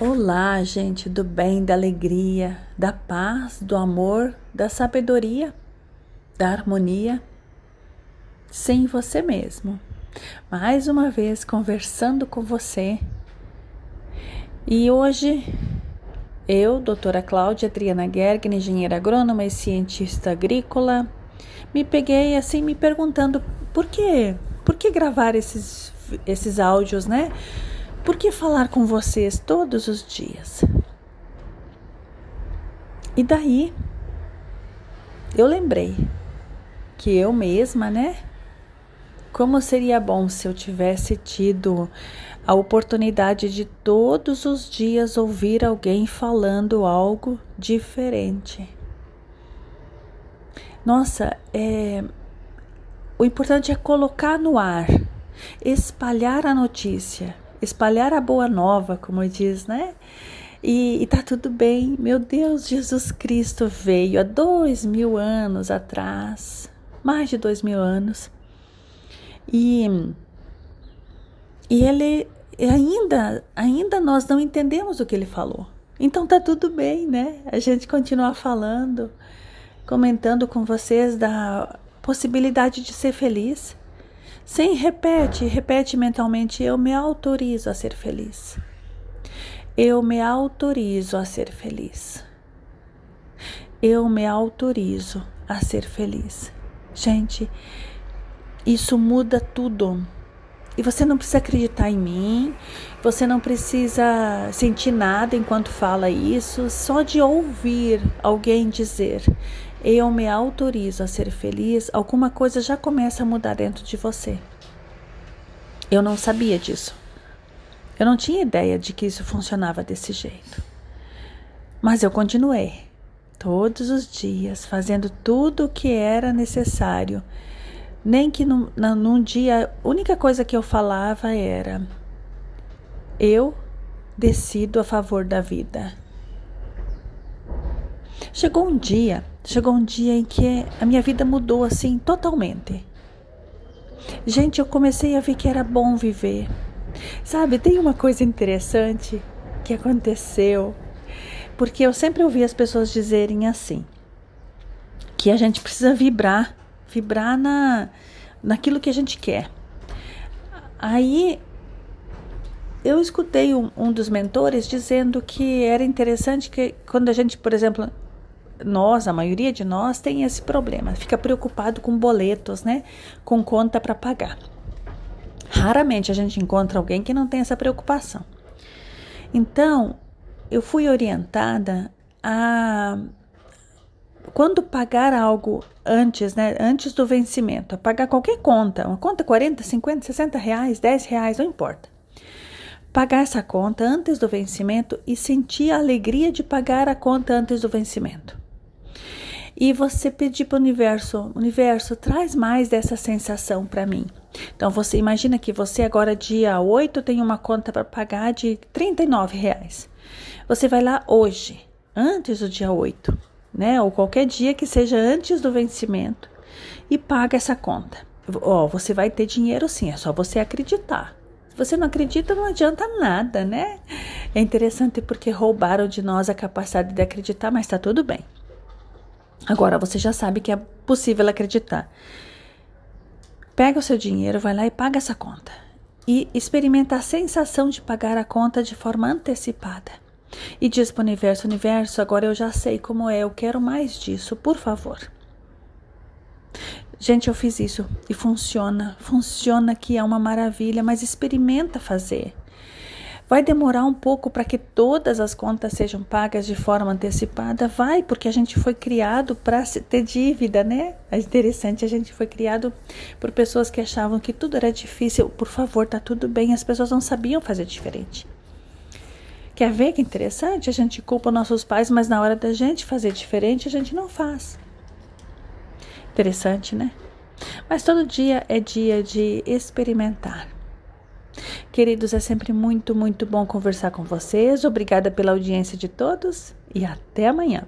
Olá, gente do bem, da alegria, da paz, do amor, da sabedoria, da harmonia, sem você mesmo. Mais uma vez conversando com você. E hoje eu, doutora Cláudia Adriana Gergen, engenheira agrônoma e cientista agrícola, me peguei assim me perguntando por que, por que gravar esses esses áudios, né? Por que falar com vocês todos os dias? E daí eu lembrei que eu mesma, né? Como seria bom se eu tivesse tido a oportunidade de todos os dias ouvir alguém falando algo diferente. Nossa, é, o importante é colocar no ar, espalhar a notícia espalhar a boa nova, como diz, né? E, e tá tudo bem. Meu Deus, Jesus Cristo veio há dois mil anos atrás, mais de dois mil anos, e, e ele ainda, ainda nós não entendemos o que ele falou. Então tá tudo bem, né? A gente continua falando, comentando com vocês da possibilidade de ser feliz. Sim, repete, repete mentalmente: eu me autorizo a ser feliz. Eu me autorizo a ser feliz. Eu me autorizo a ser feliz. Gente, isso muda tudo. E você não precisa acreditar em mim, você não precisa sentir nada enquanto fala isso, só de ouvir alguém dizer eu me autorizo a ser feliz, alguma coisa já começa a mudar dentro de você. Eu não sabia disso. Eu não tinha ideia de que isso funcionava desse jeito. Mas eu continuei, todos os dias, fazendo tudo o que era necessário. Nem que num, num dia, a única coisa que eu falava era: eu decido a favor da vida. Chegou um dia, chegou um dia em que a minha vida mudou assim totalmente. Gente, eu comecei a ver que era bom viver. Sabe, tem uma coisa interessante que aconteceu, porque eu sempre ouvi as pessoas dizerem assim, que a gente precisa vibrar, vibrar na naquilo que a gente quer. Aí eu escutei um, um dos mentores dizendo que era interessante que quando a gente, por exemplo, nós, a maioria de nós, tem esse problema, fica preocupado com boletos, né? Com conta para pagar. Raramente a gente encontra alguém que não tem essa preocupação. Então, eu fui orientada a quando pagar algo antes, né, antes do vencimento, pagar qualquer conta, uma conta 40, 50, 60 reais, 10 reais, não importa. Pagar essa conta antes do vencimento e sentir a alegria de pagar a conta antes do vencimento e você pedir para o universo, universo, traz mais dessa sensação para mim. Então você imagina que você agora dia 8 tem uma conta para pagar de 39 reais. Você vai lá hoje, antes do dia 8, né? Ou qualquer dia que seja antes do vencimento e paga essa conta. Ó, oh, você vai ter dinheiro sim, é só você acreditar. Se você não acredita, não adianta nada, né? É interessante porque roubaram de nós a capacidade de acreditar, mas tá tudo bem. Agora você já sabe que é possível acreditar. Pega o seu dinheiro, vai lá e paga essa conta. E experimenta a sensação de pagar a conta de forma antecipada. E diz para o universo: Universo, agora eu já sei como é, eu quero mais disso, por favor. Gente, eu fiz isso e funciona. Funciona que é uma maravilha, mas experimenta fazer. Vai demorar um pouco para que todas as contas sejam pagas de forma antecipada? Vai, porque a gente foi criado para ter dívida, né? É interessante, a gente foi criado por pessoas que achavam que tudo era difícil. Por favor, tá tudo bem, as pessoas não sabiam fazer diferente. Quer ver que interessante? A gente culpa nossos pais, mas na hora da gente fazer diferente, a gente não faz. Interessante, né? Mas todo dia é dia de experimentar. Queridos, é sempre muito, muito bom conversar com vocês. Obrigada pela audiência de todos e até amanhã.